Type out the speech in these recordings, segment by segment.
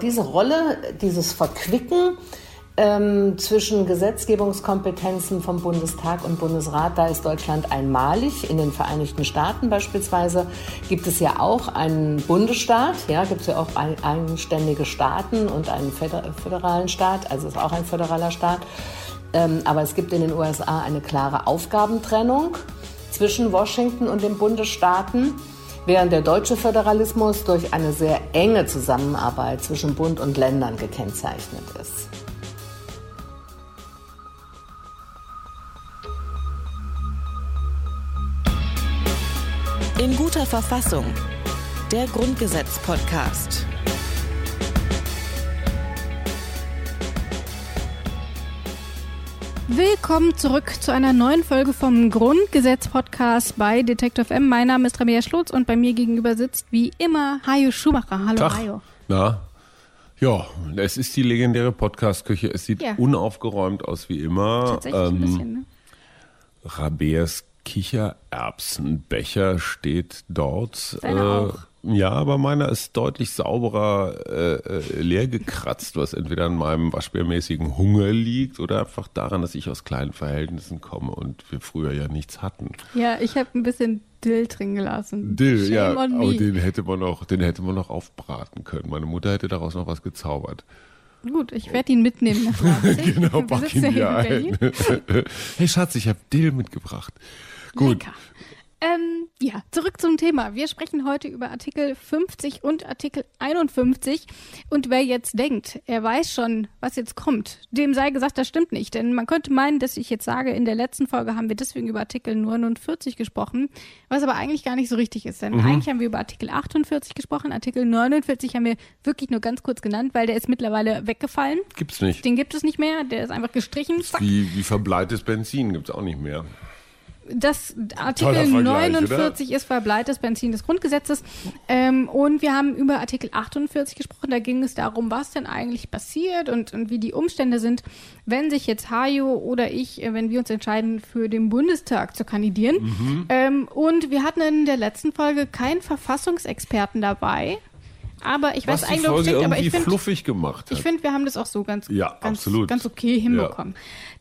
Diese Rolle, dieses Verquicken ähm, zwischen Gesetzgebungskompetenzen vom Bundestag und Bundesrat, da ist Deutschland einmalig. In den Vereinigten Staaten beispielsweise gibt es ja auch einen Bundesstaat, ja, gibt es ja auch ein, eigenständige Staaten und einen föderalen Staat, also ist auch ein föderaler Staat. Ähm, aber es gibt in den USA eine klare Aufgabentrennung zwischen Washington und den Bundesstaaten während der deutsche Föderalismus durch eine sehr enge Zusammenarbeit zwischen Bund und Ländern gekennzeichnet ist. In guter Verfassung. Der Grundgesetz-Podcast. Willkommen zurück zu einer neuen Folge vom Grundgesetz-Podcast bei Detective M. Mein Name ist Rabia Schlotz und bei mir gegenüber sitzt wie immer Hajo Schumacher. Hallo Tag. Hajo. Na, ja, es ist die legendäre Podcast-Küche. Es sieht Ja. unaufgeräumt aus wie immer. Tatsächlich ein Ähm, bisschen, ne? Rabeas Kichererbsenbecher steht dort. Deiner auch. Ja, aber meiner ist deutlich sauberer äh, äh, leer gekratzt, was entweder an meinem waschbärmäßigen Hunger liegt oder einfach daran, dass ich aus kleinen Verhältnissen komme und wir früher ja nichts hatten. Ja, ich habe ein bisschen Dill drin gelassen. Dill, Shame ja, aber den hätte man noch, den hätte man noch aufbraten können. Meine Mutter hätte daraus noch was gezaubert. Gut, ich werde ihn mitnehmen nach Leipzig. Genau, pack ihn ja hier hier in ein. Hey Schatz, ich habe Dill mitgebracht. Gut. Lecker. Ähm, ja, zurück zum Thema. Wir sprechen heute über Artikel 50 und Artikel 51. Und wer jetzt denkt, er weiß schon, was jetzt kommt, dem sei gesagt, das stimmt nicht. Denn man könnte meinen, dass ich jetzt sage, in der letzten Folge haben wir deswegen über Artikel 49 gesprochen, was aber eigentlich gar nicht so richtig ist. Denn eigentlich haben wir über Artikel 48 gesprochen. Artikel 49 haben wir wirklich nur ganz kurz genannt, weil der ist mittlerweile weggefallen. Gibt's nicht. Den gibt es nicht mehr, der ist einfach gestrichen. Wie, wie verbleites Benzin gibt's auch nicht mehr. Das Artikel Vergleich, 49 ist verbleites Benzin des Grundgesetzes. Ähm, und wir haben über Artikel 48 gesprochen. Da ging es darum, was denn eigentlich passiert und, und wie die Umstände sind, wenn sich jetzt Hajo oder ich, äh, wenn wir uns entscheiden, für den Bundestag zu kandidieren. Mhm. Ähm, und wir hatten in der letzten Folge keinen Verfassungsexperten dabei. Aber ich Was weiß eigentlich, Folge stimmt, aber ich finde, fluffig gemacht hat. ich finde, wir haben das auch so ganz, Ja, ganz, absolut. ganz okay hinbekommen.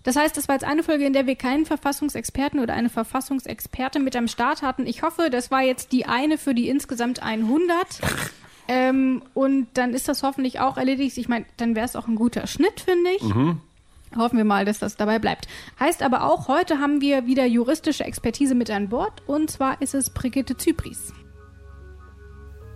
Das heißt, das war jetzt eine Folge, in der wir keinen Verfassungsexperten oder eine Verfassungsexpertin mit am Start hatten. Ich hoffe, das war jetzt die eine für die insgesamt 100. ähm, und dann ist das hoffentlich auch erledigt. Ich meine, dann wäre es auch ein guter Schnitt, finde ich. Mhm. Hoffen wir mal, dass das dabei bleibt. Heißt aber auch, heute haben wir wieder juristische Expertise mit an Bord. Und zwar ist es Brigitte Zypris.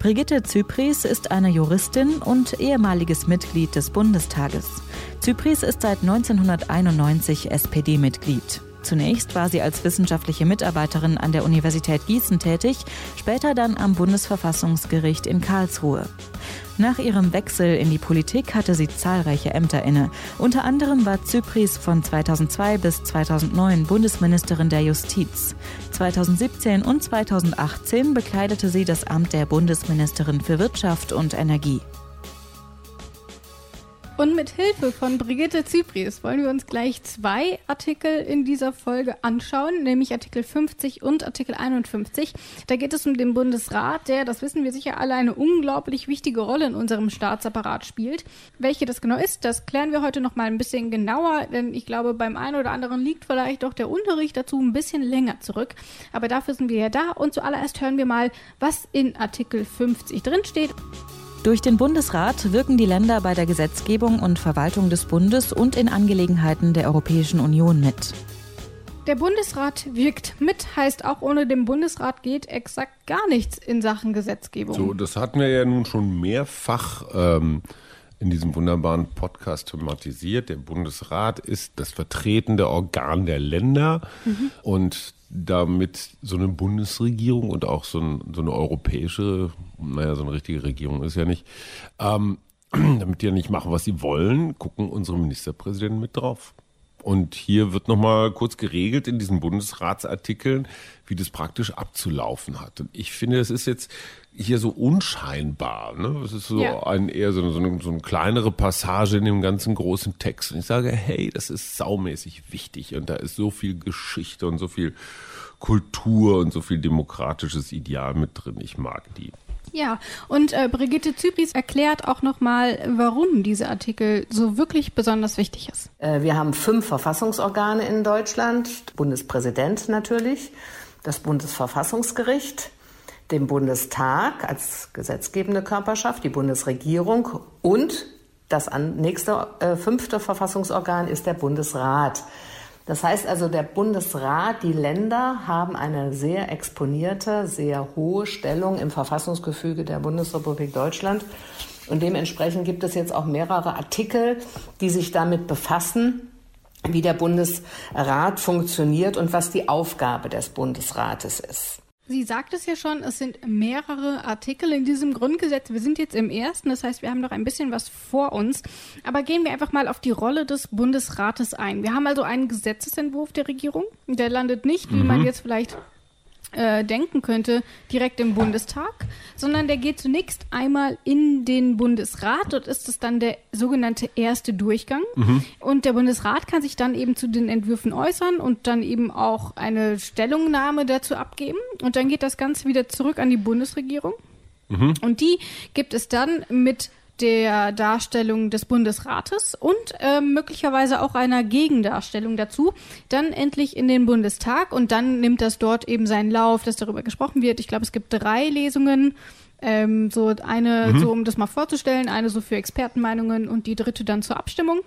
Brigitte Zypries ist eine Juristin und ehemaliges Mitglied des Bundestages. Zypries ist seit 1991 SPD-Mitglied. Zunächst war sie als wissenschaftliche Mitarbeiterin an der Universität Gießen tätig, später dann am Bundesverfassungsgericht in Karlsruhe. Nach ihrem Wechsel in die Politik hatte sie zahlreiche Ämter inne. Unter anderem war Zypries von 2002 bis 2009 Bundesministerin der Justiz. 2017 und 2018 bekleidete sie das Amt der Bundesministerin für Wirtschaft und Energie. Und mit Hilfe von Brigitte Zypries wollen wir uns gleich zwei Artikel in dieser Folge anschauen, nämlich Artikel 50 und Artikel 51. Da geht es um den Bundesrat, der, das wissen wir sicher alle, eine unglaublich wichtige Rolle in unserem Staatsapparat spielt. Welche das genau ist, das klären wir heute noch mal ein bisschen genauer, denn ich glaube, beim einen oder anderen liegt vielleicht doch der Unterricht dazu ein bisschen länger zurück. Aber dafür sind wir ja da und zuallererst hören wir mal, was in Artikel 50 drinsteht. Durch den Bundesrat wirken die Länder bei der Gesetzgebung und Verwaltung des Bundes und in Angelegenheiten der Europäischen Union mit. Der Bundesrat wirkt mit, heißt auch ohne den Bundesrat geht exakt gar nichts in Sachen Gesetzgebung. So, das hatten wir ja nun schon mehrfach ähm, in diesem wunderbaren Podcast thematisiert. Der Bundesrat ist das vertretende Organ der Länder und damit so eine Bundesregierung und auch so, ein, so eine europäische, naja, so eine richtige Regierung ist ja nicht, ähm, damit die ja nicht machen, was sie wollen, gucken unsere Ministerpräsidenten mit drauf. Und hier wird nochmal kurz geregelt in diesen Bundesratsartikeln, wie das praktisch abzulaufen hat. Und ich finde, es ist jetzt hier so unscheinbar. Ne? Es ist so Ja. ein eher so eine, so, eine, so eine kleinere Passage in dem ganzen großen Text. Und ich sage, hey, das ist saumäßig wichtig. Und da ist so viel Geschichte und so viel Kultur und so viel demokratisches Ideal mit drin. Ich mag die. Ja, und äh, Brigitte Zypris erklärt auch nochmal, warum dieser Artikel so wirklich besonders wichtig ist. Äh, wir haben fünf Verfassungsorgane in Deutschland, Bundespräsident natürlich, das Bundesverfassungsgericht, den Bundestag als gesetzgebende Körperschaft, die Bundesregierung und das nächste äh, fünfte Verfassungsorgan ist der Bundesrat. Das heißt also, der Bundesrat, die Länder haben eine sehr exponierte, sehr hohe Stellung im Verfassungsgefüge der Bundesrepublik Deutschland. Und dementsprechend gibt es jetzt auch mehrere Artikel, die sich damit befassen, wie der Bundesrat funktioniert und was die Aufgabe des Bundesrates ist. Sie sagt es ja schon, es sind mehrere Artikel in diesem Grundgesetz. Wir sind jetzt im ersten, das heißt, wir haben noch ein bisschen was vor uns. Aber gehen wir einfach mal auf die Rolle des Bundesrates ein. Wir haben also einen Gesetzesentwurf der Regierung. Der landet nicht, wie mhm. man jetzt vielleicht äh, denken könnte, direkt im Bundestag, sondern der geht zunächst einmal in den Bundesrat. Dort ist es dann der sogenannte erste Durchgang. Mhm. Und der Bundesrat kann sich dann eben zu den Entwürfen äußern und dann eben auch eine Stellungnahme dazu abgeben. Und dann geht das Ganze wieder zurück an die Bundesregierung. Mhm. Und die gibt es dann mit der Darstellung des Bundesrates und äh, möglicherweise auch einer Gegendarstellung dazu, dann endlich in den Bundestag und dann nimmt das dort eben seinen Lauf, dass darüber gesprochen wird. Ich glaube, es gibt drei Lesungen. Ähm, so eine, mhm. so um das mal vorzustellen, eine so für Expertenmeinungen und die dritte dann zur Abstimmung.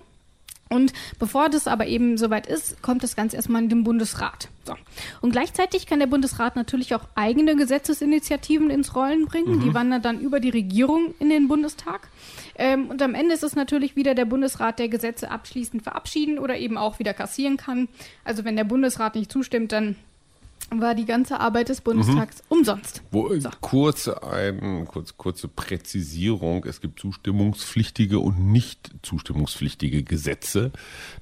Und bevor das aber eben soweit ist, kommt das Ganze erstmal in den Bundesrat. So. Und gleichzeitig kann der Bundesrat natürlich auch eigene Gesetzesinitiativen ins Rollen bringen. Mhm. Die wandern dann über die Regierung in den Bundestag. Ähm, und am Ende ist es natürlich wieder der Bundesrat, der Gesetze abschließend verabschieden oder eben auch wieder kassieren kann. Also wenn der Bundesrat nicht zustimmt, dann war die ganze Arbeit des Bundestags mhm. umsonst. Wo, so. kurze, ein, kurz, kurze Präzisierung. Es gibt zustimmungspflichtige und nicht zustimmungspflichtige Gesetze.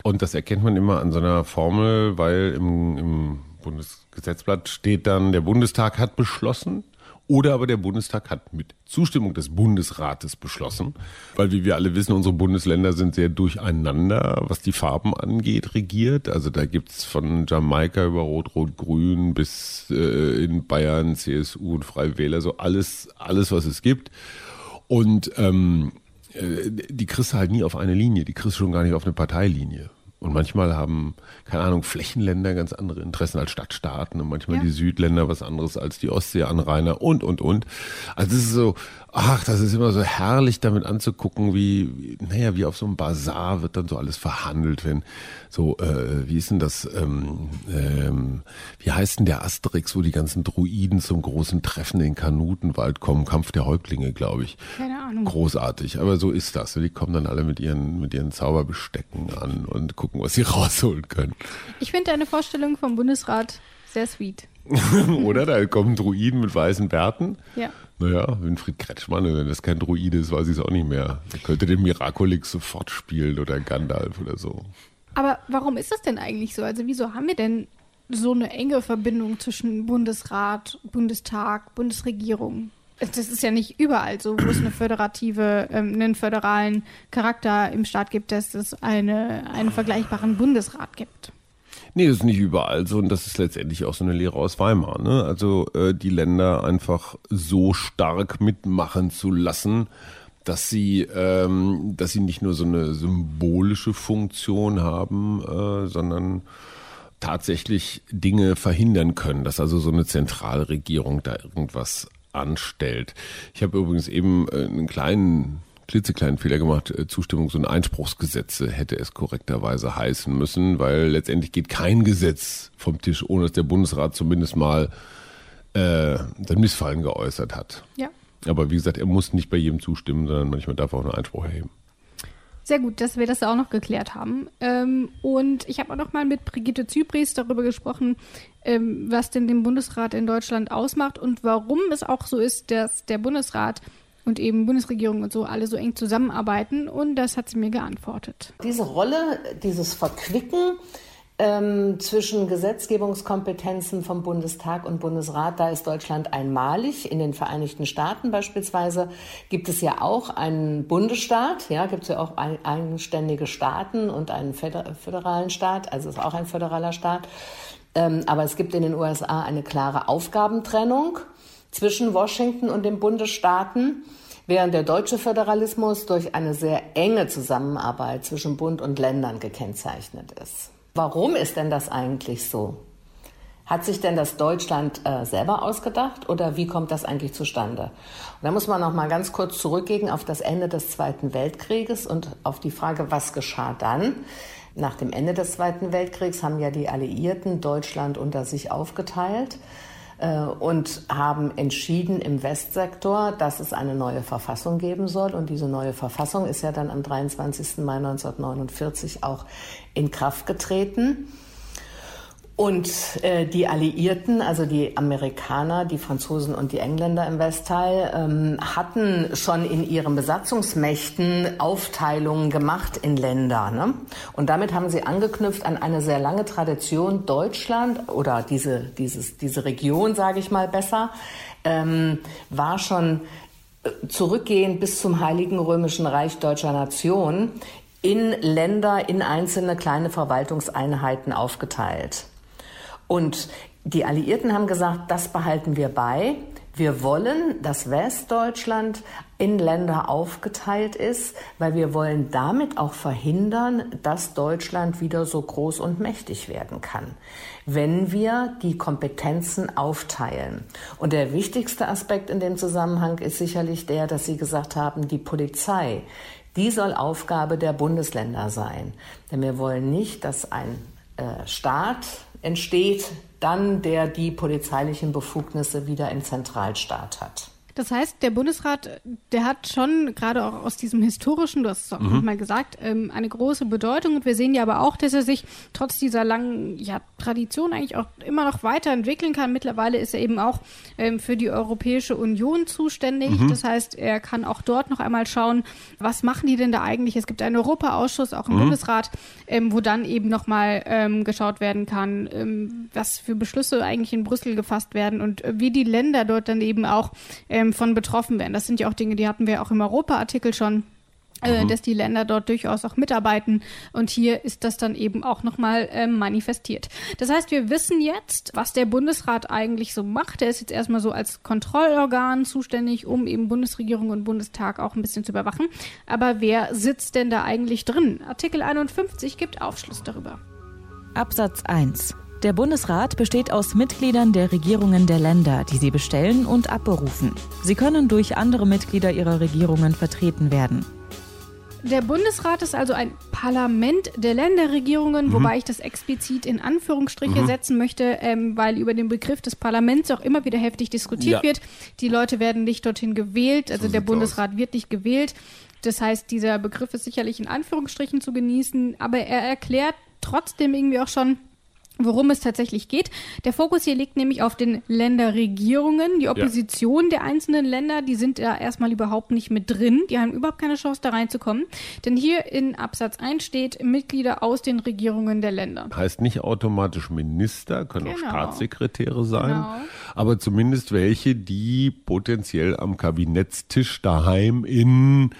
Und das erkennt man immer an so einer Formel, weil im, im Bundesgesetzblatt steht dann, der Bundestag hat beschlossen. Oder aber der Bundestag hat mit Zustimmung des Bundesrates beschlossen, weil wie wir alle wissen, unsere Bundesländer sind sehr durcheinander, was die Farben angeht, regiert. Also da gibt's von Jamaika über Rot-Rot-Grün bis äh, in Bayern CSU und Freie Wähler, so alles, alles, was es gibt. Und ähm, äh, die kriegst du halt nie auf eine Linie, die kriegst du schon gar nicht auf eine Parteilinie. Und manchmal haben, keine Ahnung, Flächenländer ganz andere Interessen als Stadtstaaten und manchmal ja. die Südländer was anderes als die Ostseeanrainer und, und, und. Also es ist so, ach, das ist immer so herrlich damit anzugucken, wie, naja, wie auf so einem Bazar wird dann so alles verhandelt, wenn so, äh, wie ist denn das, ähm, ähm, wie heißt denn der Asterix, wo die ganzen Druiden zum großen Treffen in Kanutenwald kommen, Kampf der Häuptlinge, glaube ich. Keine Ahnung. Großartig, aber so ist das. Die kommen dann alle mit ihren, mit ihren Zauberbestecken an und gucken, was sie rausholen können. Ich finde deine Vorstellung vom Bundesrat sehr sweet. Oder? Da kommen Druiden mit weißen Bärten. Ja. Naja, Winfried Kretschmann, wenn das kein Druide ist, weiß ich es auch nicht mehr. Er könnte den Miraculix sofort spielen oder Gandalf oder so. Aber warum ist das denn eigentlich so? Also wieso haben wir denn so eine enge Verbindung zwischen Bundesrat, Bundestag, Bundesregierung? Das ist ja nicht überall so, wo es eine föderative, ähm, einen föderalen Charakter im Staat gibt, dass es eine, einen vergleichbaren Bundesrat gibt. Nee, das ist nicht überall so und das ist letztendlich auch so eine Lehre aus Weimar. Ne? Also äh, die Länder einfach so stark mitmachen zu lassen, dass sie, ähm, dass sie nicht nur so eine symbolische Funktion haben, äh, sondern tatsächlich Dinge verhindern können, dass also so eine Zentralregierung da irgendwas anstellt. Ich habe übrigens eben äh, einen kleinen klitzekleinen Fehler gemacht. Äh, Zustimmungs- und Einspruchsgesetze hätte es korrekterweise heißen müssen, weil letztendlich geht kein Gesetz vom Tisch, ohne dass der Bundesrat zumindest mal äh, sein Missfallen geäußert hat. Ja. Aber wie gesagt, er muss nicht bei jedem zustimmen, sondern manchmal darf er auch einen Einspruch erheben. Sehr gut, dass wir das auch noch geklärt haben. Ähm, und ich habe auch noch mal mit Brigitte Zypries darüber gesprochen, ähm, was denn den Bundesrat in Deutschland ausmacht und warum es auch so ist, dass der Bundesrat und eben Bundesregierung und so alle so eng zusammenarbeiten. Und das hat sie mir geantwortet. Diese Rolle, dieses Verquicken, ähm, zwischen Gesetzgebungskompetenzen vom Bundestag und Bundesrat, da ist Deutschland einmalig. In den Vereinigten Staaten beispielsweise gibt es ja auch einen Bundesstaat, ja, gibt es ja auch ein, eigenständige Staaten und einen föderalen Staat, also ist auch ein föderaler Staat. Ähm, aber es gibt in den USA eine klare Aufgabentrennung. Zwischen Washington und den Bundesstaaten, während der deutsche Föderalismus durch eine sehr enge Zusammenarbeit zwischen Bund und Ländern gekennzeichnet ist. Warum ist denn das eigentlich so? Hat sich denn das Deutschland äh, selber ausgedacht oder wie kommt das eigentlich zustande? Und da muss man noch mal ganz kurz zurückgehen auf das Ende des Zweiten Weltkrieges und auf die Frage, was geschah dann? Nach dem Ende des Zweiten Weltkriegs haben ja die Alliierten Deutschland unter sich aufgeteilt und haben entschieden im Westsektor, dass es eine neue Verfassung geben soll. Und diese neue Verfassung ist ja dann am 23. Mai 1949 auch in Kraft getreten. Und äh, die Alliierten, also die Amerikaner, die Franzosen und die Engländer im Westteil, ähm, hatten schon in ihren Besatzungsmächten Aufteilungen gemacht in Länder. Ne? Und damit haben sie angeknüpft an eine sehr lange Tradition Deutschland oder diese, dieses, diese Region, sage ich mal besser, ähm, war schon äh, zurückgehend bis zum Heiligen Römischen Reich deutscher Nation in Länder, in einzelne kleine Verwaltungseinheiten aufgeteilt. Und die Alliierten haben gesagt, das behalten wir bei. Wir wollen, dass Westdeutschland in Länder aufgeteilt ist, weil wir wollen damit auch verhindern, dass Deutschland wieder so groß und mächtig werden kann, wenn wir die Kompetenzen aufteilen. Und der wichtigste Aspekt in dem Zusammenhang ist sicherlich der, dass Sie gesagt haben, die Polizei, die soll Aufgabe der Bundesländer sein. Denn wir wollen nicht, dass ein äh, Staat entsteht, dann der die polizeilichen Befugnisse wieder im Zentralstaat hat. Das heißt, der Bundesrat, der hat schon gerade auch aus diesem historischen, du hast es auch mhm. mal gesagt, ähm, eine große Bedeutung. Und wir sehen ja aber auch, dass er sich trotz dieser langen ja, Tradition eigentlich auch immer noch weiterentwickeln kann. Mittlerweile ist er eben auch ähm, für die Europäische Union zuständig. Mhm. Das heißt, er kann auch dort noch einmal schauen, was machen die denn da eigentlich? Es gibt einen Europaausschuss, auch im mhm. Bundesrat, ähm, wo dann eben nochmal ähm, geschaut werden kann, ähm, was für Beschlüsse eigentlich in Brüssel gefasst werden und äh, wie die Länder dort dann eben auch ähm, von betroffen werden. Das sind ja auch Dinge, die hatten wir auch im Europa-Artikel schon. Äh, mhm. dass die Länder dort durchaus auch mitarbeiten. Und hier ist das dann eben auch nochmal äh, manifestiert. Das heißt, wir wissen jetzt, was der Bundesrat eigentlich so macht. Er ist jetzt erstmal so als Kontrollorgan zuständig, um eben Bundesregierung und Bundestag auch ein bisschen zu überwachen. Aber wer sitzt denn da eigentlich drin? Artikel 51 gibt Aufschluss darüber. Absatz 1. Der Bundesrat besteht aus Mitgliedern der Regierungen der Länder, die sie bestellen und abberufen. Sie können durch andere Mitglieder ihrer Regierungen vertreten werden. Der Bundesrat ist also ein Parlament der Länderregierungen, mhm. wobei ich das explizit in Anführungsstriche mhm. setzen möchte, ähm, weil über den Begriff des Parlaments auch immer wieder heftig diskutiert ja. wird. Die Leute werden nicht dorthin gewählt, also so der Bundesrat aus. wird nicht gewählt. Das heißt, dieser Begriff ist sicherlich in Anführungsstrichen zu genießen, aber er erklärt trotzdem irgendwie auch schon, worum es tatsächlich geht. Der Fokus hier liegt nämlich auf den Länderregierungen. Die Opposition ja. der einzelnen Länder, die sind da erstmal überhaupt nicht mit drin. Die haben überhaupt keine Chance, da reinzukommen. Denn hier in Absatz 1 steht Mitglieder aus den Regierungen der Länder. Heißt nicht automatisch Minister, können genau. auch Staatssekretäre sein, genau. aber zumindest welche, die potenziell am Kabinettstisch daheim in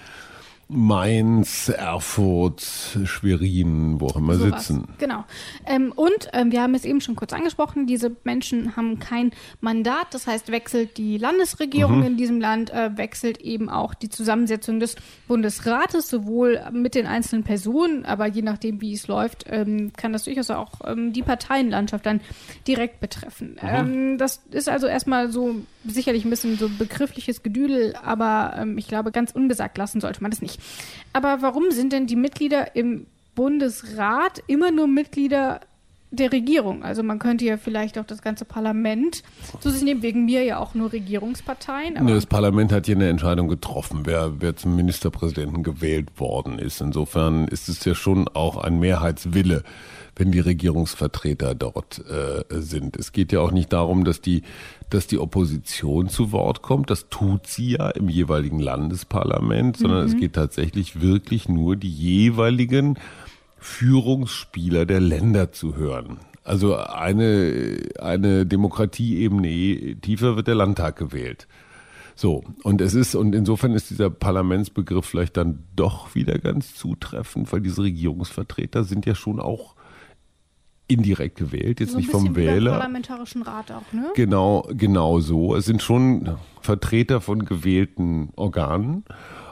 Mainz, Erfurt, Schwerin, wo auch immer so sitzen. Was. Genau. Ähm, und ähm, wir haben es eben schon kurz angesprochen, diese Menschen haben kein Mandat, das heißt, wechselt die Landesregierung mhm. in diesem Land, äh, wechselt eben auch die Zusammensetzung des Bundesrates, sowohl mit den einzelnen Personen, aber je nachdem, wie es läuft, ähm, kann das durchaus auch ähm, die Parteienlandschaft dann direkt betreffen. Mhm. Das ist also erstmal so sicherlich ein bisschen so begriffliches Gedüdel, aber ähm, ich glaube, ganz ungesagt lassen sollte man das nicht. Aber warum sind denn die Mitglieder im Bundesrat immer nur Mitglieder der Regierung. Also man könnte ja vielleicht auch das ganze Parlament zu sich nehmen, wegen mir ja auch nur Regierungsparteien. Aber das Parlament hat hier eine Entscheidung getroffen, wer, wer zum Ministerpräsidenten gewählt worden ist. Insofern ist es ja schon auch ein Mehrheitswille, wenn die Regierungsvertreter dort äh, sind. Es geht ja auch nicht darum, dass die, dass die Opposition zu Wort kommt. Das tut sie ja im jeweiligen Landesparlament, sondern mhm. es geht tatsächlich wirklich nur die jeweiligen Führungsspieler der Länder zu hören. Also eine, eine Demokratieebene tiefer wird der Landtag gewählt. So, und es ist, und insofern ist dieser Parlamentsbegriff vielleicht dann doch wieder ganz zutreffend, weil diese Regierungsvertreter sind ja schon auch indirekt gewählt, jetzt so nicht vom Wähler. parlamentarischen Rat auch, ne? Genau, genau so. Es sind schon Vertreter von gewählten Organen.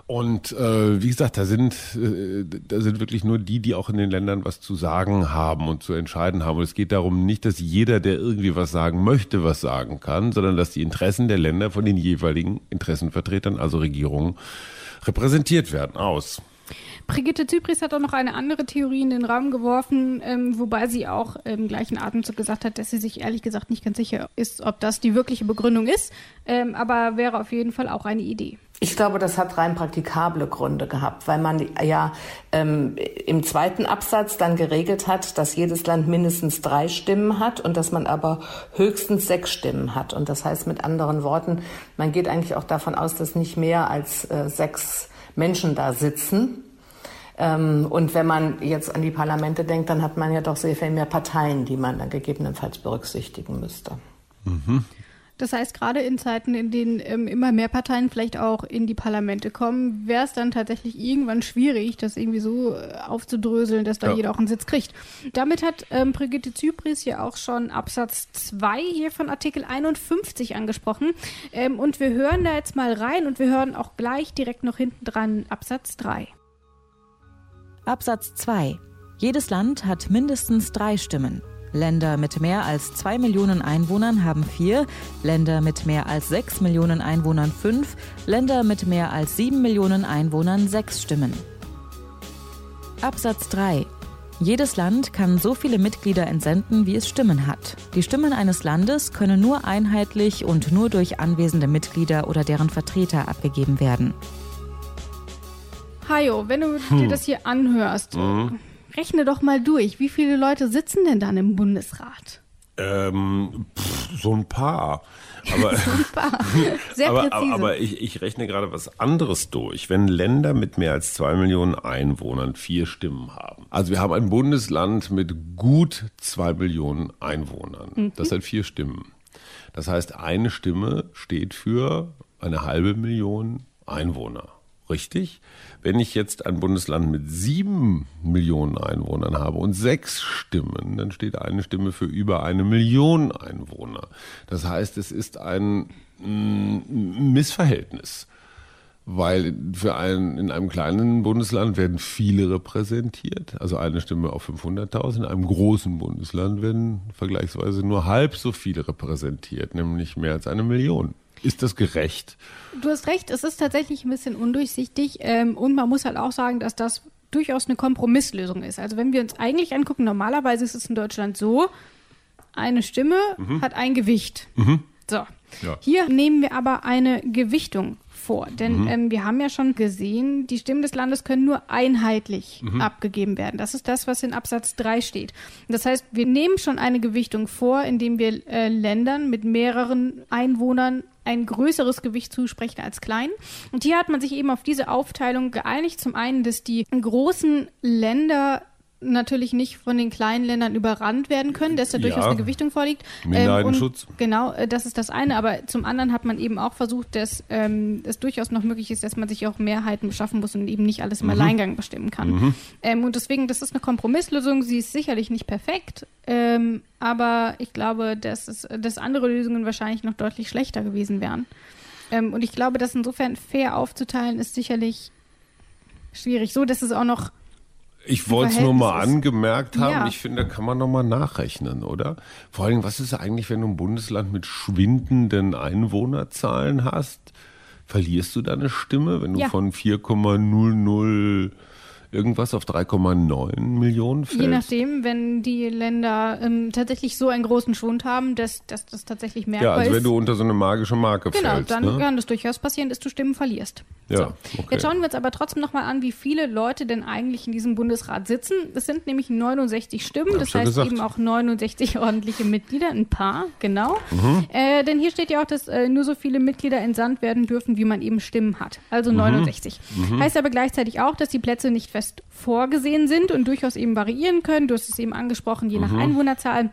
Und äh, wie gesagt, da sind, äh, da sind wirklich nur die, die auch in den Ländern was zu sagen haben und zu entscheiden haben. Und es geht darum nicht, dass jeder, der irgendwie was sagen möchte, was sagen kann, sondern dass die Interessen der Länder von den jeweiligen Interessenvertretern, also Regierungen, repräsentiert werden aus. Brigitte Zypris hat auch noch eine andere Theorie in den Raum geworfen, ähm, wobei sie auch im gleichen Atemzug gesagt hat, dass sie sich ehrlich gesagt nicht ganz sicher ist, ob das die wirkliche Begründung ist, ähm, aber wäre auf jeden Fall auch eine Idee. Ich glaube, das hat rein praktikable Gründe gehabt, weil man ja ähm, im zweiten Absatz dann geregelt hat, dass jedes Land mindestens drei Stimmen hat und dass man aber höchstens sechs Stimmen hat. Und das heißt mit anderen Worten, man geht eigentlich auch davon aus, dass nicht mehr als äh, sechs Menschen da sitzen. Ähm, und wenn man jetzt an die Parlamente denkt, dann hat man ja doch sehr viel mehr Parteien, die man dann gegebenenfalls berücksichtigen müsste. Mhm. Das heißt, gerade in Zeiten, in denen ähm, immer mehr Parteien vielleicht auch in die Parlamente kommen, wäre es dann tatsächlich irgendwann schwierig, das irgendwie so äh, aufzudröseln, dass da ja. jeder auch einen Sitz kriegt. Damit hat ähm, Brigitte Zypris ja auch schon Absatz 2 hier von Artikel 51 angesprochen. Ähm, und wir hören da jetzt mal rein und wir hören auch gleich direkt noch hinten dran Absatz 3. Absatz 2. Jedes Land hat mindestens drei Stimmen. Länder mit mehr als 2 Millionen Einwohnern haben vier, Länder mit mehr als 6 Millionen Einwohnern fünf, Länder mit mehr als 7 Millionen Einwohnern sechs Stimmen. Absatz 3. Jedes Land kann so viele Mitglieder entsenden, wie es Stimmen hat. Die Stimmen eines Landes können nur einheitlich und nur durch anwesende Mitglieder oder deren Vertreter abgegeben werden. Hajo, wenn du hm. dir das hier anhörst, mhm. Rechne doch mal durch. Wie viele Leute sitzen denn dann im Bundesrat? Ähm, pff, so ein paar. Aber, so ein paar. Sehr aber, präzise. aber ich, ich rechne gerade was anderes durch. Wenn Länder mit mehr als zwei Millionen Einwohnern vier Stimmen haben. Also wir haben ein Bundesland mit gut zwei Millionen Einwohnern. Mhm. Das hat vier Stimmen. Das heißt, eine Stimme steht für eine halbe Million Einwohner. Richtig? Wenn ich jetzt ein Bundesland mit sieben Millionen Einwohnern habe und sechs Stimmen, dann steht eine Stimme für über eine Million Einwohner. Das heißt, es ist ein mm, Missverhältnis weil für ein, in einem kleinen Bundesland werden viele repräsentiert, also eine Stimme auf 500.000. In einem großen Bundesland werden vergleichsweise nur halb so viele repräsentiert, nämlich mehr als eine Million. Ist das gerecht? Du hast recht, es ist tatsächlich ein bisschen undurchsichtig ähm, und man muss halt auch sagen, dass das durchaus eine Kompromisslösung ist. Also wenn wir uns eigentlich angucken, normalerweise ist es in Deutschland so, eine Stimme mhm. hat ein Gewicht. Mhm. So. Ja. Hier nehmen wir aber eine Gewichtung vor. Denn mhm. ähm, wir haben ja schon gesehen, die Stimmen des Landes können nur einheitlich mhm. abgegeben werden. Das ist das, was in Absatz 3 steht. Das heißt, wir nehmen schon eine Gewichtung vor, indem wir äh, Ländern mit mehreren Einwohnern ein größeres Gewicht zusprechen als klein. Und hier hat man sich eben auf diese Aufteilung geeinigt. Zum einen, dass die großen Länder natürlich nicht von den kleinen Ländern überrannt werden können, dass da ja. durchaus eine Gewichtung vorliegt. Minderheitenschutz. Ähm, genau, äh, das ist das eine. Aber zum anderen hat man eben auch versucht, dass ähm, es durchaus noch möglich ist, dass man sich auch Mehrheiten beschaffen muss und eben nicht alles im mhm. Alleingang bestimmen kann. Mhm. Ähm, und deswegen, das ist eine Kompromisslösung. Sie ist sicherlich nicht perfekt, ähm, aber ich glaube, dass, es, dass andere Lösungen wahrscheinlich noch deutlich schlechter gewesen wären. Ähm, und ich glaube, das insofern fair aufzuteilen, ist sicherlich schwierig. So, dass es auch noch ich wollte es nur mal angemerkt haben. Ja. Ich finde, da kann man noch mal nachrechnen, oder? Vor allem, was ist eigentlich, wenn du ein Bundesland mit schwindenden Einwohnerzahlen hast? Verlierst du deine Stimme, wenn du ja. von 4,00 irgendwas auf 3,9 Millionen fällt? Je nachdem, wenn die Länder ähm, tatsächlich so einen großen Schwund haben, dass, dass das tatsächlich merkbar ist. Ja, also wenn du unter so eine magische Marke genau, fällst. Genau, dann ne? kann das durchaus passieren, dass du Stimmen verlierst. Ja, so. okay. Jetzt schauen wir uns aber trotzdem nochmal an, wie viele Leute denn eigentlich in diesem Bundesrat sitzen. Es sind nämlich 69 Stimmen, das heißt gesagt. eben auch 69 ordentliche Mitglieder, ein paar, genau. Mhm. Äh, denn hier steht ja auch, dass äh, nur so viele Mitglieder entsandt werden dürfen, wie man eben Stimmen hat. Also mhm. 69. Mhm. Heißt aber gleichzeitig auch, dass die Plätze nicht fest vorgesehen sind und durchaus eben variieren können. Du hast es eben angesprochen, je nach mhm. Einwohnerzahl.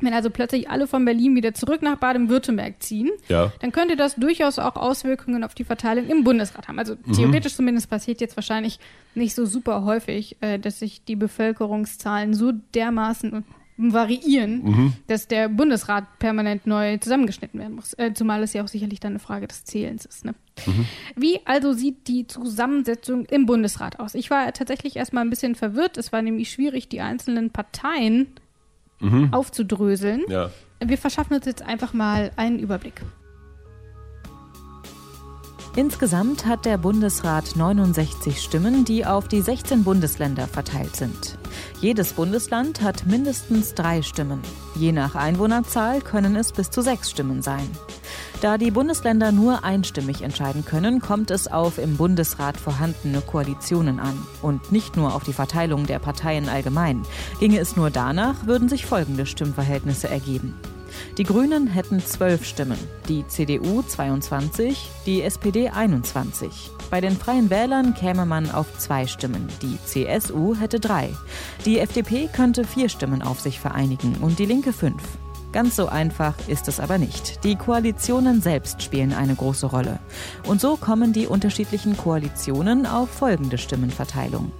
Wenn also plötzlich alle von Berlin wieder zurück nach Baden-Württemberg ziehen, ja. dann könnte das durchaus auch Auswirkungen auf die Verteilung im Bundesrat haben. Also mhm. theoretisch zumindest passiert jetzt wahrscheinlich nicht so super häufig, äh, dass sich die Bevölkerungszahlen so dermaßen variieren, mhm. dass der Bundesrat permanent neu zusammengeschnitten werden muss. Äh, zumal es ja auch sicherlich dann eine Frage des Zählens ist. Ne? Mhm. Wie also sieht die Zusammensetzung im Bundesrat aus? Ich war tatsächlich erstmal ein bisschen verwirrt. Es war nämlich schwierig, die einzelnen Parteien mhm. aufzudröseln. Ja. Wir verschaffen uns jetzt einfach mal einen Überblick. Insgesamt hat der Bundesrat 69 Stimmen, die auf die 16 Bundesländer verteilt sind. Jedes Bundesland hat mindestens drei Stimmen. Je nach Einwohnerzahl können es bis zu sechs Stimmen sein. Da die Bundesländer nur einstimmig entscheiden können, kommt es auf im Bundesrat vorhandene Koalitionen an und nicht nur auf die Verteilung der Parteien allgemein. Ginge es nur danach, würden sich folgende Stimmverhältnisse ergeben. Die Grünen hätten zwölf Stimmen, die CDU 22, die SPD 21. Bei den Freien Wählern käme man auf zwei Stimmen, die CSU hätte drei. Die FDP könnte vier Stimmen auf sich vereinigen und die Linke fünf. Ganz so einfach ist es aber nicht. Die Koalitionen selbst spielen eine große Rolle. Und so kommen die unterschiedlichen Koalitionen auf folgende Stimmenverteilung.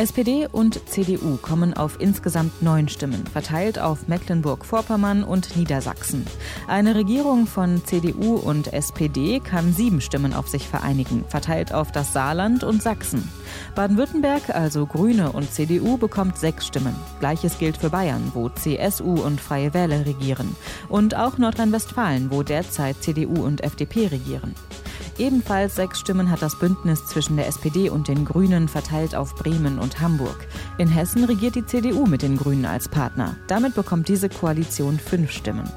SPD und CDU kommen auf insgesamt neun Stimmen, verteilt auf Mecklenburg-Vorpommern und Niedersachsen. Eine Regierung von CDU und SPD kann sieben Stimmen auf sich vereinigen, verteilt auf das Saarland und Sachsen. Baden-Württemberg, also Grüne und CDU, bekommt sechs Stimmen. Gleiches gilt für Bayern, wo CSU und Freie Wähler regieren. Und auch Nordrhein-Westfalen, wo derzeit CDU und FDP regieren. Ebenfalls sechs Stimmen hat das Bündnis zwischen der SPD und den Grünen verteilt auf Bremen und Hamburg. In Hessen regiert die CDU mit den Grünen als Partner. Damit bekommt diese Koalition fünf Stimmen.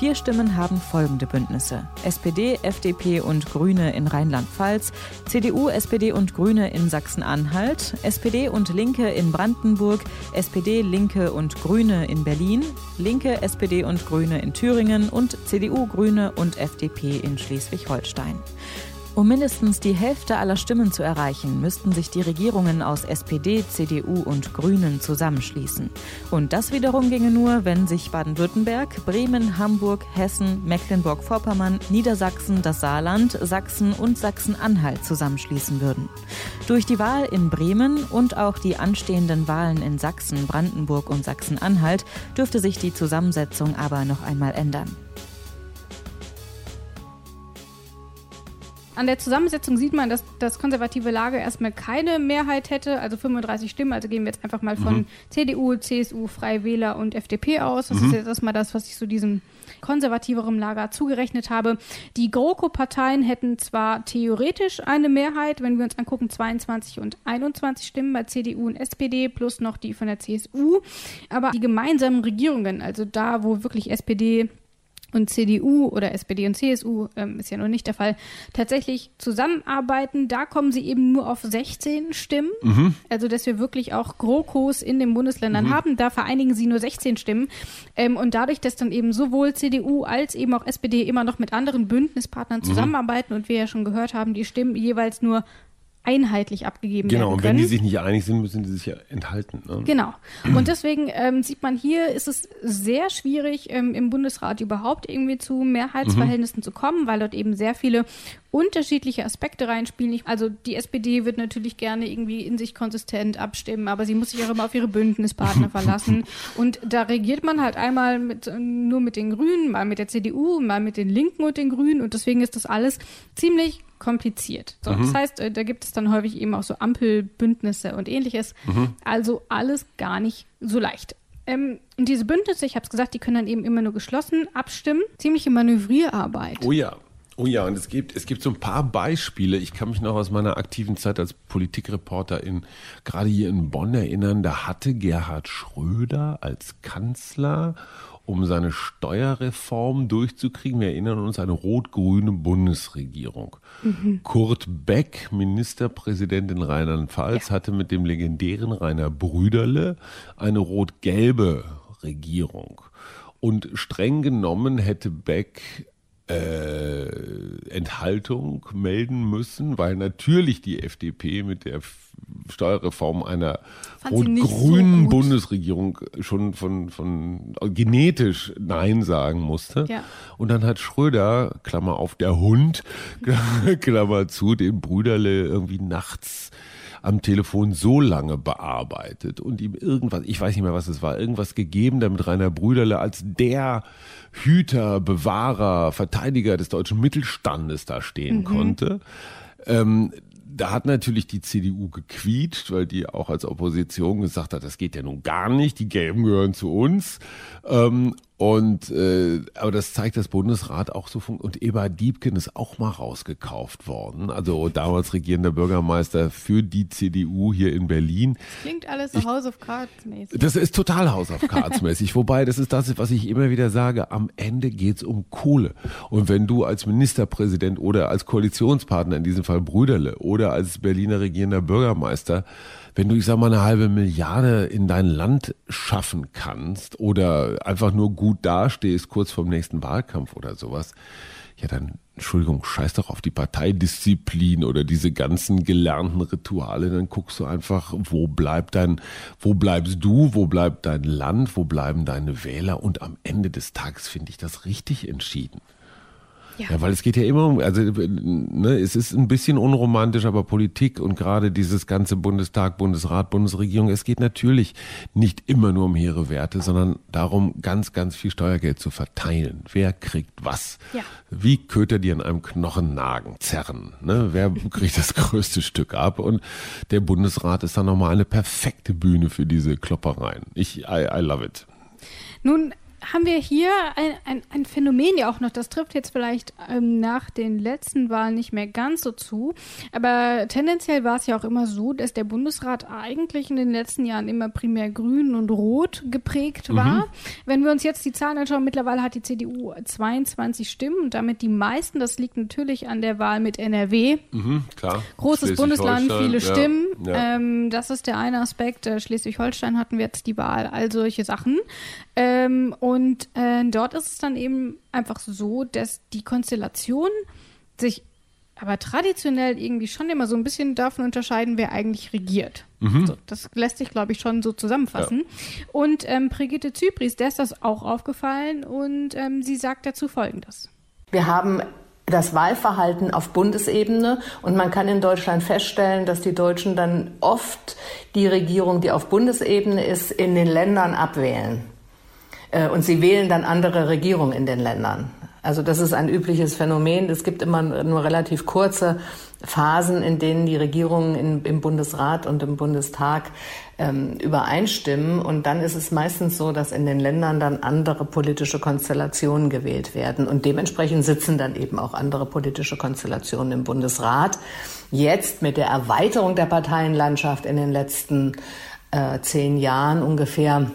Vier Stimmen haben folgende Bündnisse. SPD, FDP und Grüne in Rheinland-Pfalz, CDU, SPD und Grüne in Sachsen-Anhalt, SPD und Linke in Brandenburg, SPD, Linke und Grüne in Berlin, Linke, SPD und Grüne in Thüringen und CDU, Grüne und FDP in Schleswig-Holstein. Um mindestens die Hälfte aller Stimmen zu erreichen, müssten sich die Regierungen aus SPD, CDU und Grünen zusammenschließen. Und das wiederum ginge nur, wenn sich Baden-Württemberg, Bremen, Hamburg, Hessen, Mecklenburg-Vorpommern, Niedersachsen, das Saarland, Sachsen und Sachsen-Anhalt zusammenschließen würden. Durch die Wahl in Bremen und auch die anstehenden Wahlen in Sachsen, Brandenburg und Sachsen-Anhalt dürfte sich die Zusammensetzung aber noch einmal ändern. An der Zusammensetzung sieht man, dass das konservative Lager erstmal keine Mehrheit hätte, also 35 Stimmen. Also gehen wir jetzt einfach mal von mhm. CDU, CSU, Freie Wähler und FDP aus. Das mhm. ist jetzt erstmal das, was ich so diesem konservativeren Lager zugerechnet habe. Die GroKo-Parteien hätten zwar theoretisch eine Mehrheit, wenn wir uns angucken, 22 und 21 Stimmen bei CDU und SPD plus noch die von der CSU, aber die gemeinsamen Regierungen, also da, wo wirklich SPD und CDU oder SPD und CSU, ähm, ist ja noch nicht der Fall, tatsächlich zusammenarbeiten. Da kommen sie eben nur auf 16 Stimmen. Mhm. Also, dass wir wirklich auch GroKos in den Bundesländern mhm. haben. Da vereinigen sie nur 16 Stimmen. Ähm, und dadurch, dass dann eben sowohl CDU als eben auch SPD immer noch mit anderen Bündnispartnern mhm. zusammenarbeiten mhm. und wir ja schon gehört haben, die Stimmen jeweils nur einheitlich abgegeben genau, werden können. Genau, und wenn die sich nicht einig sind, müssen die sich ja enthalten. Ne? Genau. Und deswegen ähm, sieht man hier, ist es sehr schwierig, ähm, im Bundesrat überhaupt irgendwie zu Mehrheitsverhältnissen mhm. zu kommen, weil dort eben sehr viele unterschiedliche Aspekte reinspielen. Also die SPD wird natürlich gerne irgendwie in sich konsistent abstimmen, aber sie muss sich auch immer auf ihre Bündnispartner verlassen. Und da regiert man halt einmal mit, nur mit den Grünen, mal mit der CDU, mal mit den Linken und den Grünen. Und deswegen ist das alles ziemlich kompliziert. So, mhm. Das heißt, äh, da gibt es dann häufig eben auch so Ampelbündnisse und ähnliches. Mhm. Also alles gar nicht so leicht. Ähm, und diese Bündnisse, ich habe es gesagt, die können dann eben immer nur geschlossen abstimmen. Ziemliche Manövrierarbeit. Oh ja. Oh ja, und es gibt, es gibt so ein paar Beispiele. Ich kann mich noch aus meiner aktiven Zeit als Politikreporter in, gerade hier in Bonn erinnern. Da hatte Gerhard Schröder als Kanzler um seine Steuerreform durchzukriegen. Wir erinnern uns eine rot-grüne Bundesregierung. Mhm. Kurt Beck, Ministerpräsident in Rheinland-Pfalz, ja. hatte mit dem legendären Rainer Brüderle eine rot-gelbe Regierung. Und streng genommen hätte Beck äh, Enthaltung melden müssen, weil natürlich die FDP mit der Steuerreform einer rot-grünen so Bundesregierung schon von, von genetisch Nein sagen musste. Ja. Und dann hat Schröder, Klammer auf, der Hund, Klammer zu, den Brüderle irgendwie nachts am Telefon so lange bearbeitet und ihm irgendwas, ich weiß nicht mehr, was es war, irgendwas gegeben, damit Rainer Brüderle als der Hüter, Bewahrer, Verteidiger des deutschen Mittelstandes da stehen mhm. konnte. Ähm, da hat natürlich die CDU gequietscht, weil die auch als Opposition gesagt hat, das geht ja nun gar nicht, die Gelben gehören zu uns. Ähm, und äh, aber das zeigt, dass Bundesrat auch so funktioniert. Und Eber Diebken ist auch mal rausgekauft worden. Also damals regierender Bürgermeister für die CDU hier in Berlin. Das klingt alles so ich, House of Cards mäßig. Das ist total House of Cards mäßig. Wobei, das ist das, was ich immer wieder sage, am Ende geht's um Kohle. Und wenn du als Ministerpräsident oder als Koalitionspartner, in diesem Fall Brüderle, oder als Berliner regierender Bürgermeister wenn du, ich sag mal, eine halbe Milliarde in dein Land schaffen kannst oder einfach nur gut dastehst, kurz vorm nächsten Wahlkampf oder sowas, ja dann, Entschuldigung, scheiß doch auf die Parteidisziplin oder diese ganzen gelernten Rituale, dann guckst du einfach, wo bleibt dein, wo bleibst du, wo bleibt dein Land, wo bleiben deine Wähler und am Ende des Tages finde ich das richtig entschieden. Ja. ja. weil es geht ja immer um, also ne, es ist ein bisschen unromantisch, aber Politik und gerade dieses ganze Bundestag, Bundesrat, Bundesregierung, es geht natürlich nicht immer nur um hehre Werte, sondern darum, ganz, ganz viel Steuergeld zu verteilen. Wer kriegt was? Ja. Wie Köter, die an einem Knochen nagen, zerren. Ne? Wer kriegt das größte Stück ab? Und der Bundesrat ist dann nochmal eine perfekte Bühne für diese Kloppereien. Ich, I, I love it. Nun haben wir hier ein, ein, ein, Phänomen ja auch noch, das trifft jetzt vielleicht ähm, nach den letzten Wahlen nicht mehr ganz so zu, aber tendenziell war es ja auch immer so, dass der Bundesrat eigentlich in den letzten Jahren immer primär grün und rot geprägt war. Mhm. Wenn wir uns jetzt die Zahlen anschauen, mittlerweile hat die CDU 22 Stimmen und damit die meisten, das liegt natürlich an der Wahl mit NRW. Mhm, klar. Großes Bundesland, viele ja, Stimmen. Ja. Ähm, das ist der eine Aspekt. Äh, Schleswig-Holstein hatten wir jetzt die Wahl, all solche Sachen. Ähm, und äh, dort ist es dann eben einfach so, dass die Konstellation sich aber traditionell irgendwie schon immer so ein bisschen davon unterscheiden, wer eigentlich regiert. Mhm. So, das lässt sich, glaube ich, schon so zusammenfassen. Ja. Und ähm, Brigitte Zypris, der ist das auch aufgefallen und ähm, sie sagt dazu Folgendes. Wir haben das Wahlverhalten auf Bundesebene und man kann in Deutschland feststellen, dass die Deutschen dann oft die Regierung, die auf Bundesebene ist, in den Ländern abwählen. Äh, und sie wählen dann andere Regierungen in den Ländern. Also das ist ein übliches Phänomen. Es gibt immer nur relativ kurze Phasen, in denen die Regierungen in, im Bundesrat und im Bundestag ähm, übereinstimmen. Und dann ist es meistens so, dass in den Ländern dann andere politische Konstellationen gewählt werden. Und dementsprechend sitzen dann eben auch andere politische Konstellationen im Bundesrat. Jetzt mit der Erweiterung der Parteienlandschaft in den letzten äh, zehn Jahren ungefähr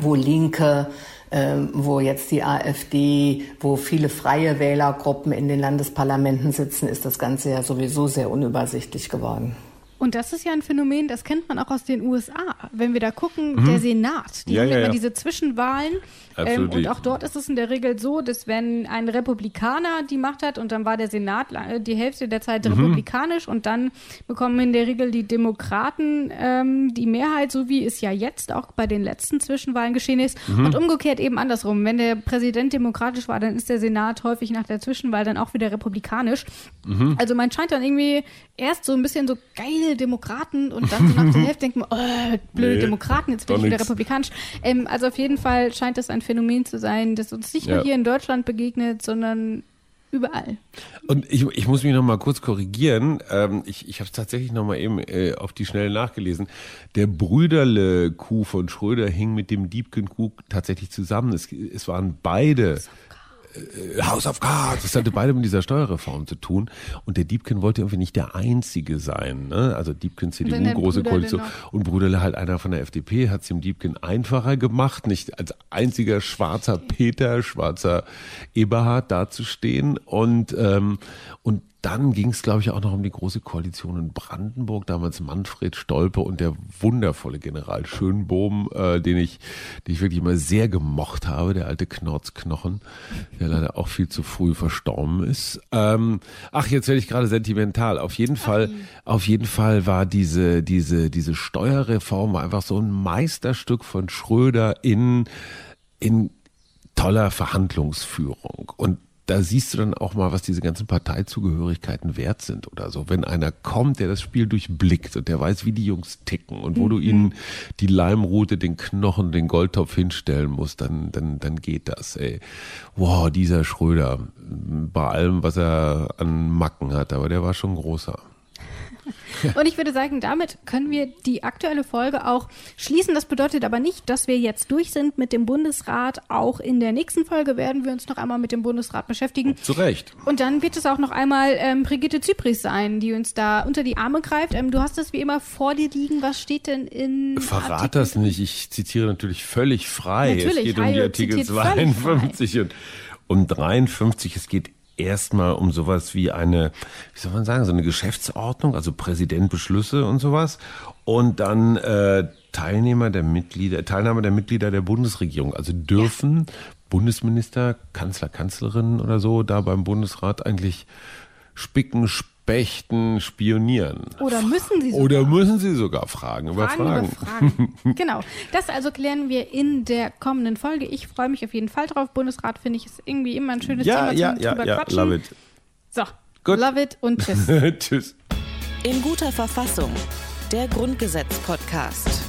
wo Linke, äh, wo jetzt die AfD, wo viele freie Wählergruppen in den Landesparlamenten sitzen, ist das Ganze ja sowieso sehr unübersichtlich geworden. Und das ist ja ein Phänomen, das kennt man auch aus den USA. Wenn wir da gucken, mhm. der Senat, die ja, haben ja, immer ja. diese Zwischenwahlen. Ähm, und auch dort ist es in der Regel so, dass wenn ein Republikaner die Macht hat und dann war der Senat die Hälfte der Zeit mhm. republikanisch und dann bekommen in der Regel die Demokraten ähm, die Mehrheit, so wie es ja jetzt auch bei den letzten Zwischenwahlen geschehen ist. Mhm. Und umgekehrt eben andersrum. Wenn der Präsident demokratisch war, dann ist der Senat häufig nach der Zwischenwahl dann auch wieder republikanisch. Mhm. Also man scheint dann irgendwie erst so ein bisschen so geil Demokraten und dann so nach der Hälfte denkt man, oh, blöde nee, Demokraten, jetzt bin ich wieder nix. republikanisch. Ähm, also auf jeden Fall scheint das ein Phänomen zu sein, das uns nicht ja. nur hier in Deutschland begegnet, sondern überall. Und ich, ich muss mich noch mal kurz korrigieren. Ähm, ich ich habe es tatsächlich noch mal eben äh, auf die Schnelle nachgelesen. Der Brüderle-Kuh von Schröder hing mit dem Diebken-Kuh tatsächlich zusammen. Es, es waren beide House of Cards. Das hatte beide mit dieser Steuerreform zu tun. Und der Diebken wollte irgendwie nicht der Einzige sein. Ne? Also Diebken, CDU, große Koalition. Und Bruderle halt einer von der FDP hat es dem Diebken einfacher gemacht, nicht als einziger schwarzer Peter, schwarzer Eberhard dazustehen. Und, ähm, und dann ging es, glaube ich, auch noch um die große Koalition in Brandenburg, damals Manfred Stolpe und der wundervolle General Schönbohm, äh, den ich, den ich wirklich immer sehr gemocht habe, der alte Knorzknochen, der leider auch viel zu früh verstorben ist. Ähm, ach, jetzt werde ich gerade sentimental. Auf jeden Fall, auf jeden Fall war diese, diese, diese Steuerreform war einfach so ein Meisterstück von Schröder in, in toller Verhandlungsführung. Und da siehst du dann auch mal, was diese ganzen Parteizugehörigkeiten wert sind oder so. Wenn einer kommt, der das Spiel durchblickt und der weiß, wie die Jungs ticken und wo mhm. du ihnen die Leimrute, den Knochen, den Goldtopf hinstellen musst, dann, dann, dann geht das, ey. Wow, dieser Schröder, bei allem, was er an Macken hat, aber der war schon großer. Und ich würde sagen, damit können wir die aktuelle Folge auch schließen. Das bedeutet aber nicht, dass wir jetzt durch sind mit dem Bundesrat. Auch in der nächsten Folge werden wir uns noch einmal mit dem Bundesrat beschäftigen. Zu Recht. Und dann wird es auch noch einmal ähm, Brigitte Zypris sein, die uns da unter die Arme greift. Ähm, du hast das wie immer vor dir liegen. Was steht denn in. Verrat Artikel? das nicht. Ich zitiere natürlich völlig frei. Natürlich, es geht um die Artikel 52 und um 53. Es geht erstmal um sowas wie eine, wie soll man sagen, so eine Geschäftsordnung, also Präsidentbeschlüsse und sowas. Und dann äh, Teilnehmer der Mitglieder, Teilnahme der Mitglieder der Bundesregierung. Also dürfen ja. Bundesminister, Kanzler, Kanzlerinnen oder so da beim Bundesrat eigentlich spicken, Spechten spionieren. Oder müssen sie sogar. Oder müssen sie sogar fragen über Fragen. Fragen. Über Fragen. genau. Das also klären wir in der kommenden Folge. Ich freue mich auf jeden Fall drauf. Bundesrat finde ich ist irgendwie immer ein schönes ja, Thema ja, zum ja, drüber ja, quatschen. Love it. So. Gut. Love it und tschüss. tschüss. In guter Verfassung. Der Grundgesetz-Podcast.